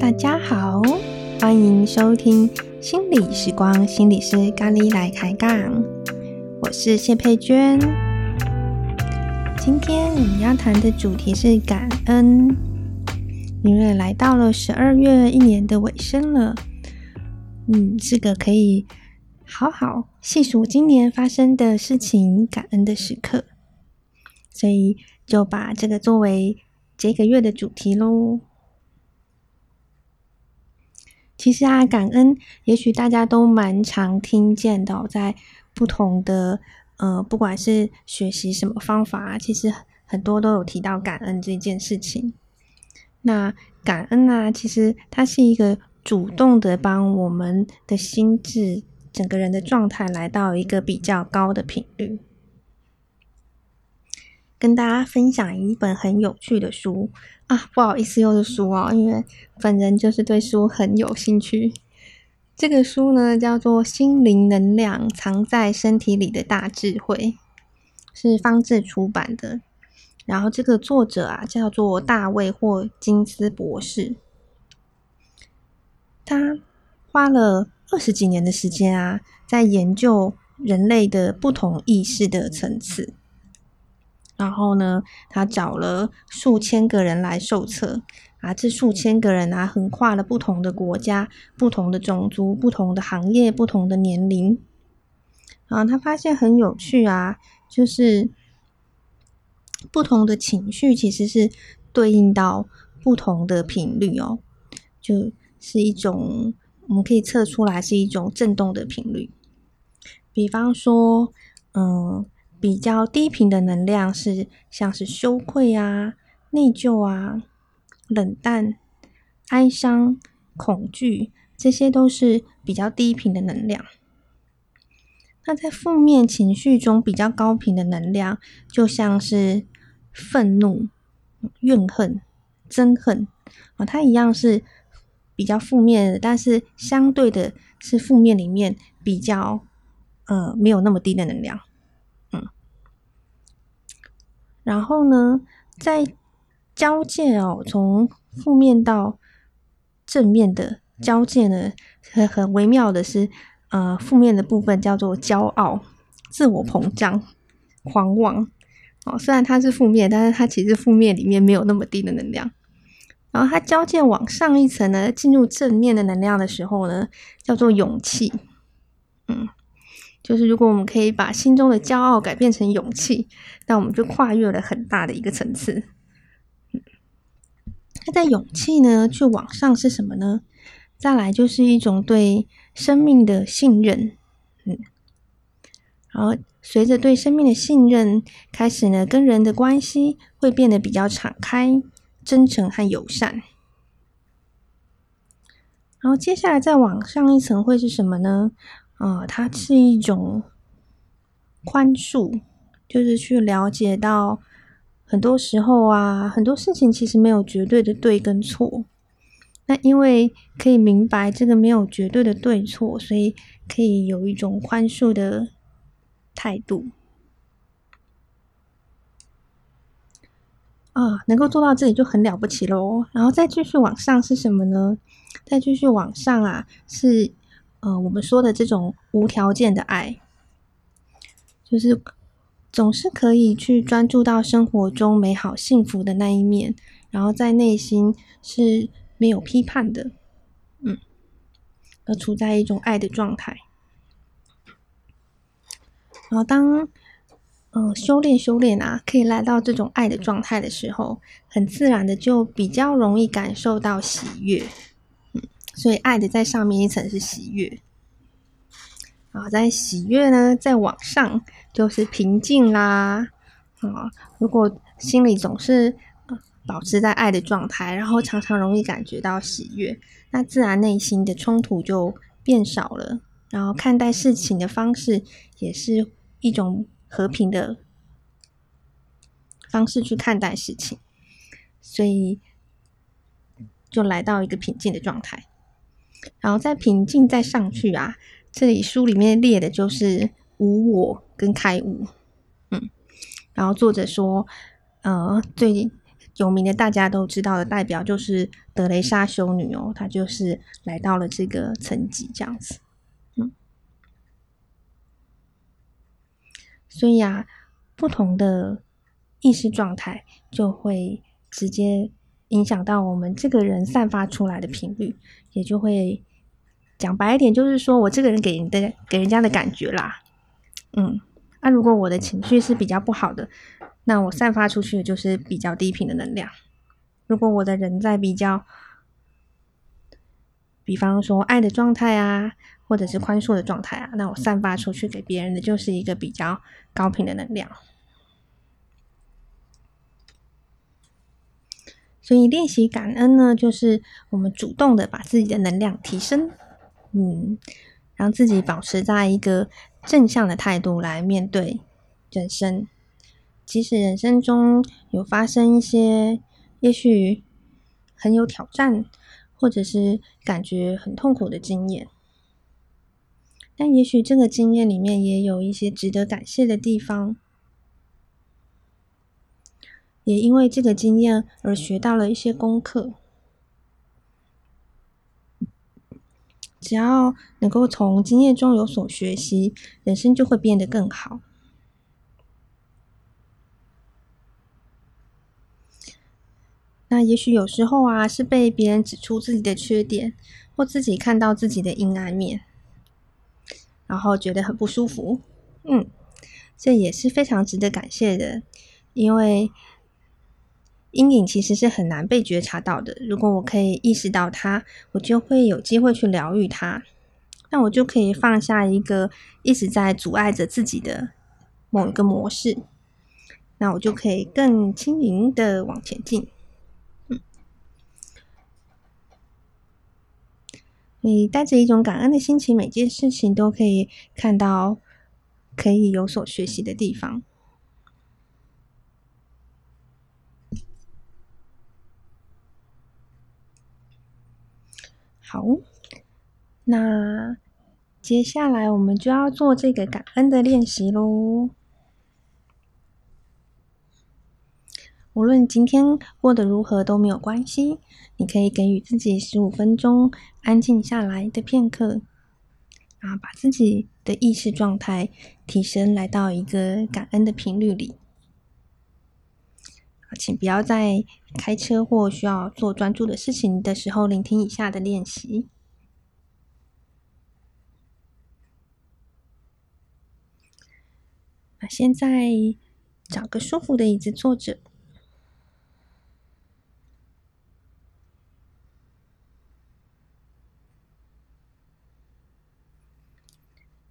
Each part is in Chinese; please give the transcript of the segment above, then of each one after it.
大家好，欢迎收听心理时光，心理师咖喱来开杠，我是谢佩娟。今天我们要谈的主题是感恩，因为来到了十二月，一年的尾声了，嗯，是个可以好好细数今年发生的事情、感恩的时刻，所以就把这个作为这个月的主题喽。其实啊，感恩也许大家都蛮常听见的，在不同的呃，不管是学习什么方法，其实很多都有提到感恩这件事情。那感恩啊，其实它是一个主动的帮我们的心智、整个人的状态来到一个比较高的频率。跟大家分享一本很有趣的书啊，不好意思，又是书哦，因为本人就是对书很有兴趣。这个书呢叫做《心灵能量藏在身体里的大智慧》，是方志出版的。然后这个作者啊叫做大卫霍金斯博士，他花了二十几年的时间啊，在研究人类的不同意识的层次。然后呢，他找了数千个人来受测啊，这数千个人啊，横跨了不同的国家、不同的种族、不同的行业、不同的年龄。啊，他发现很有趣啊，就是不同的情绪其实是对应到不同的频率哦，就是一种我们可以测出来是一种震动的频率。比方说，嗯。比较低频的能量是像是羞愧啊、内疚啊、冷淡、哀伤、恐惧，这些都是比较低频的能量。那在负面情绪中比较高频的能量，就像是愤怒、怨恨、憎恨啊，它一样是比较负面的，但是相对的是负面里面比较呃没有那么低的能量。嗯然后呢，在交界哦，从负面到正面的交界呢，很很微妙的是，呃，负面的部分叫做骄傲、自我膨胀、狂妄。哦，虽然它是负面，但是它其实负面里面没有那么低的能量。然后它交界往上一层呢，进入正面的能量的时候呢，叫做勇气。嗯。就是如果我们可以把心中的骄傲改变成勇气，那我们就跨越了很大的一个层次。嗯那在勇气呢，去往上是什么呢？再来就是一种对生命的信任，嗯，然后随着对生命的信任，开始呢，跟人的关系会变得比较敞开、真诚和友善。然后接下来再往上一层会是什么呢？啊、它是一种宽恕，就是去了解到很多时候啊，很多事情其实没有绝对的对跟错。那因为可以明白这个没有绝对的对错，所以可以有一种宽恕的态度。啊，能够做到这里就很了不起喽。然后再继续往上是什么呢？再继续往上啊，是。呃，我们说的这种无条件的爱，就是总是可以去专注到生活中美好幸福的那一面，然后在内心是没有批判的，嗯，而处在一种爱的状态。然后当呃修炼修炼啊，可以来到这种爱的状态的时候，很自然的就比较容易感受到喜悦。嗯所以爱的在上面一层是喜悦，啊，在喜悦呢，再往上就是平静啦。啊，如果心里总是保持在爱的状态，然后常常容易感觉到喜悦，那自然内心的冲突就变少了，然后看待事情的方式也是一种和平的方式去看待事情，所以就来到一个平静的状态。然后再平静再上去啊，这里书里面列的就是无我跟开悟。嗯，然后作者说，呃，最有名的大家都知道的代表就是德雷莎修女哦，她就是来到了这个层级这样子。嗯，所以啊，不同的意识状态就会直接影响到我们这个人散发出来的频率，也就会讲白一点，就是说我这个人给人的给人家的感觉啦。嗯，那、如果我的情绪是比较不好的，那我散发出去的就是比较低频的能量。如果我的人在比较，比方说爱的状态啊，或者是宽恕的状态啊，那我散发出去给别人的就是一个比较高频的能量。所以练习感恩呢，就是我们主动的把自己的能量提升，嗯，让自己保持在一个正向的态度来面对人生。即使人生中有发生一些也许很有挑战，或者是感觉很痛苦的经验，但也许这个经验里面也有一些值得感谢的地方。也因为这个经验而学到了一些功课。只要能够从经验中有所学习，人生就会变得更好。那也许有时候啊，是被别人指出自己的缺点，或自己看到自己的阴暗面，然后觉得很不舒服。嗯，这也是非常值得感谢的，因为。阴影其实是很难被觉察到的。如果我可以意识到它，我就会有机会去疗愈它。那我就可以放下一个一直在阻碍着自己的某一个模式。那我就可以更轻盈的往前进。你带着一种感恩的心情，每件事情都可以看到可以有所学习的地方。好，那接下来我们就要做这个感恩的练习喽。无论今天过得如何都没有关系，你可以给予自己十五分钟安静下来的片刻，啊，把自己的意识状态提升，来到一个感恩的频率里。请不要在开车或需要做专注的事情的时候聆听以下的练习。那现在找个舒服的椅子坐着，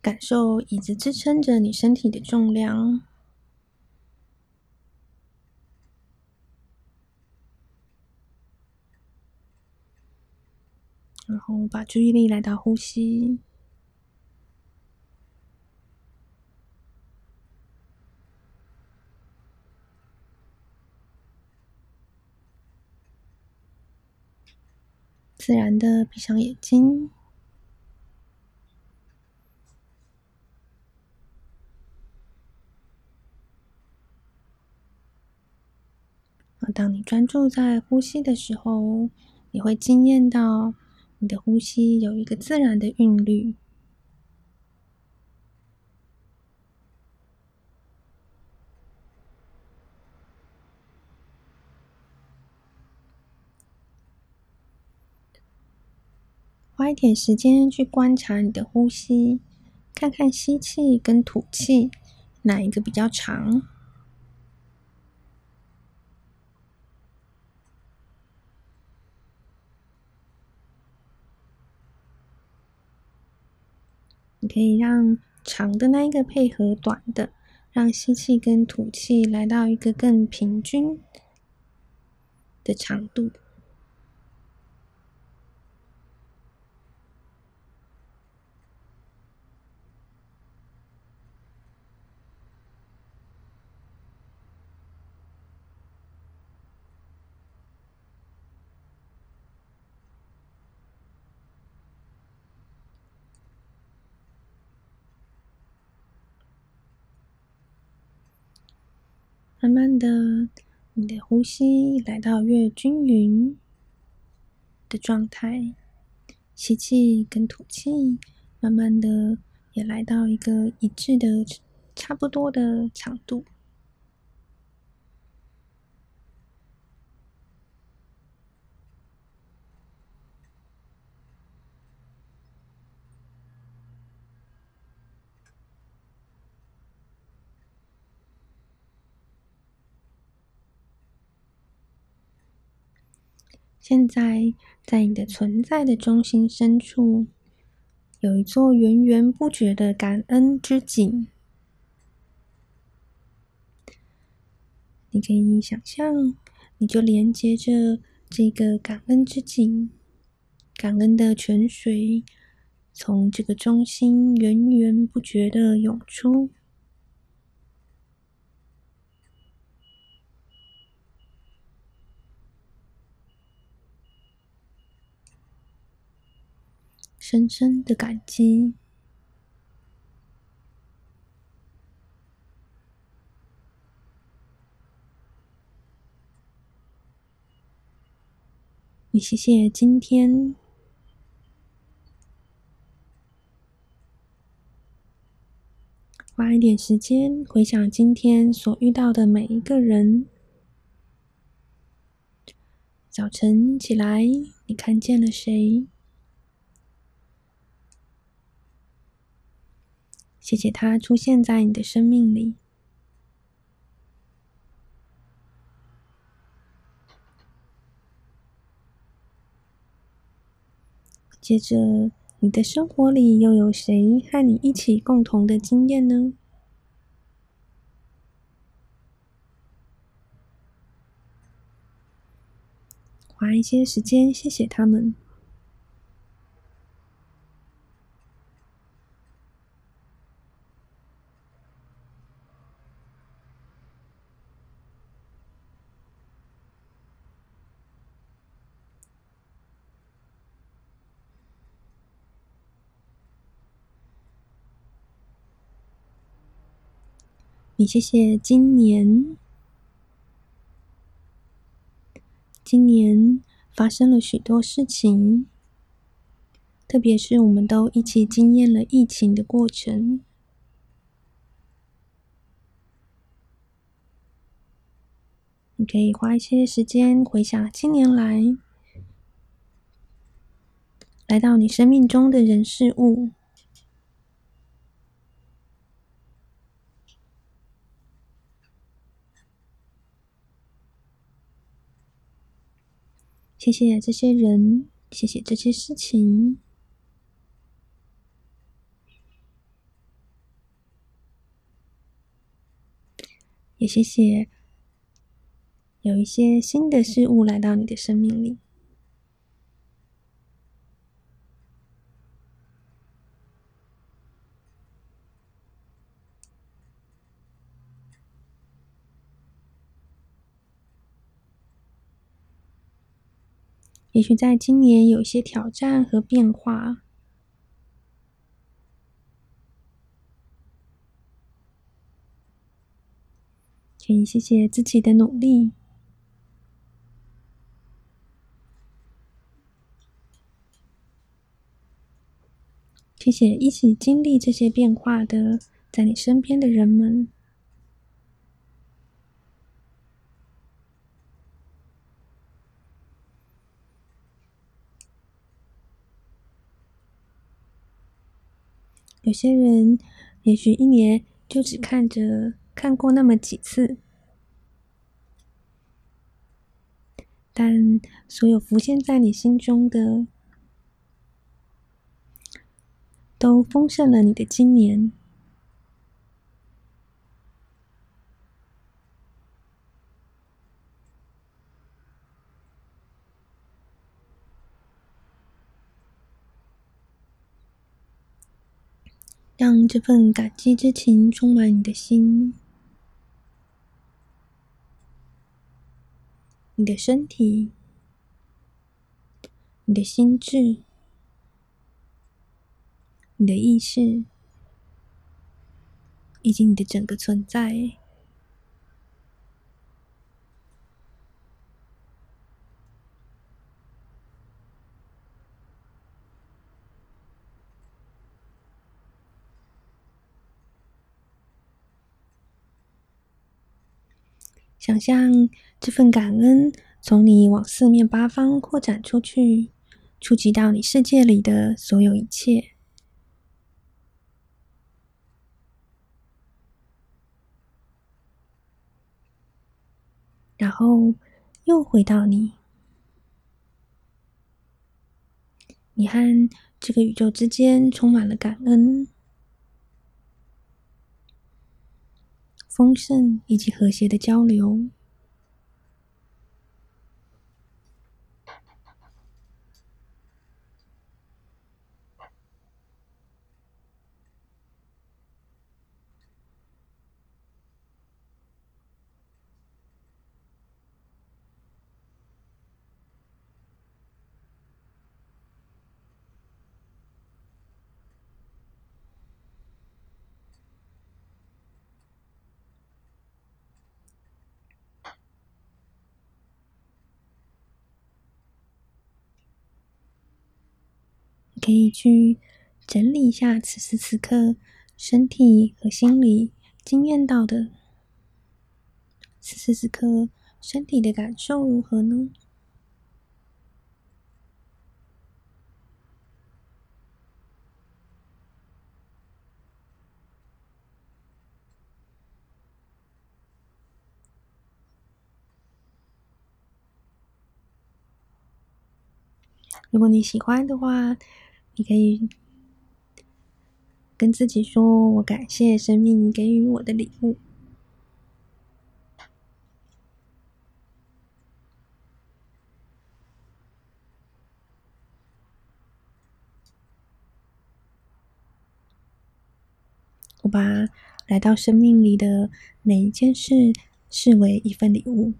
感受椅子支撑着你身体的重量。然后把注意力来到呼吸。自然的闭上眼睛。当你专注在呼吸的时候，你会惊艳到。你的呼吸有一个自然的韵律，花一点时间去观察你的呼吸，看看吸气跟吐气哪一个比较长。可以让长的那一个配合短的，让吸气跟吐气来到一个更平均的长度。慢慢的，你的呼吸来到越均匀的状态，吸气跟吐气，慢慢的也来到一个一致的、差不多的长度。现在，在你的存在的中心深处，有一座源源不绝的感恩之井。你可以想象，你就连接着这个感恩之井，感恩的泉水从这个中心源源不绝的涌出。深深的感激。你谢谢今天，花一点时间回想今天所遇到的每一个人。早晨起来，你看见了谁？谢谢他出现在你的生命里。接着，你的生活里又有谁和你一起共同的经验呢？花一些时间，谢谢他们。你谢谢今年，今年发生了许多事情，特别是我们都一起经验了疫情的过程。你可以花一些时间回想今年来，来到你生命中的人事物。谢谢这些人，谢谢这些事情，也谢谢有一些新的事物来到你的生命里。也许在今年有些挑战和变化，请谢谢自己的努力，谢谢一起经历这些变化的在你身边的人们。有些人也许一年就只看着看过那么几次，但所有浮现在你心中的，都丰盛了你的今年。让这份感激之情充满你的心，你的身体，你的心智，你的意识，以及你的整个存在。想象这份感恩从你往四面八方扩展出去，触及到你世界里的所有一切，然后又回到你，你和这个宇宙之间充满了感恩。丰盛以及和谐的交流。可以去整理一下此时此刻身体和心理经验到的，此时此刻身体的感受如何呢？如果你喜欢的话，你可以跟自己说：“我感谢生命给予我的礼物。”我把来到生命里的每一件事视为一份礼物。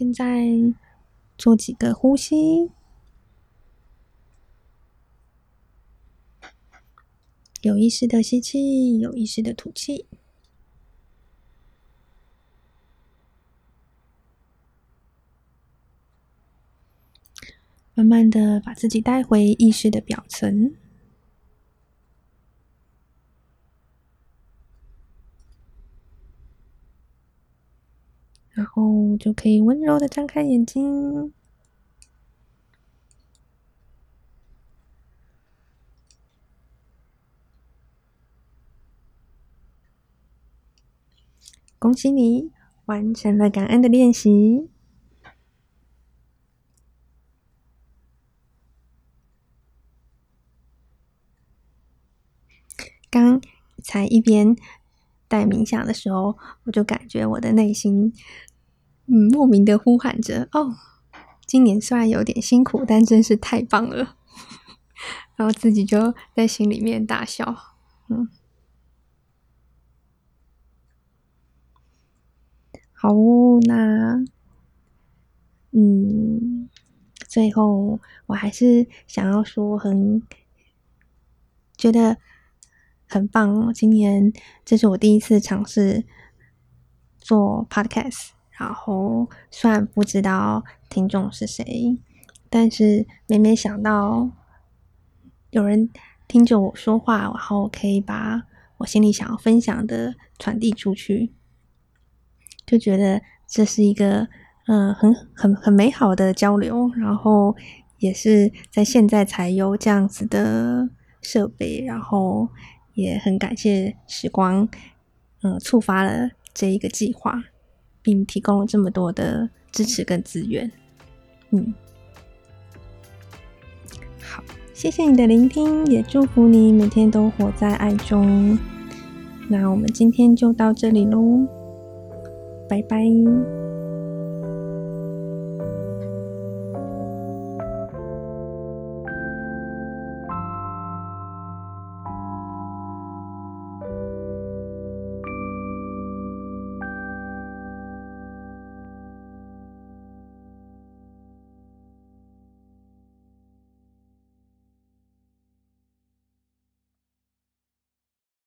现在做几个呼吸，有意识的吸气，有意识的吐气，慢慢的把自己带回意识的表层。然后就可以温柔的张开眼睛。恭喜你完成了感恩的练习。刚才一边带冥想的时候，我就感觉我的内心。嗯，莫名的呼喊着哦，今年虽然有点辛苦，但真是太棒了。然后自己就在心里面大笑。嗯，好哦，那嗯，最后我还是想要说很，觉得很棒哦。今年这是我第一次尝试做 podcast。然后虽然不知道听众是谁，但是每每想到有人听着我说话，然后可以把我心里想要分享的传递出去，就觉得这是一个嗯很很很美好的交流。然后也是在现在才有这样子的设备，然后也很感谢时光，嗯，触发了这一个计划。并提供了这么多的支持跟资源，嗯，好，谢谢你的聆听，也祝福你每天都活在爱中。那我们今天就到这里喽，拜拜。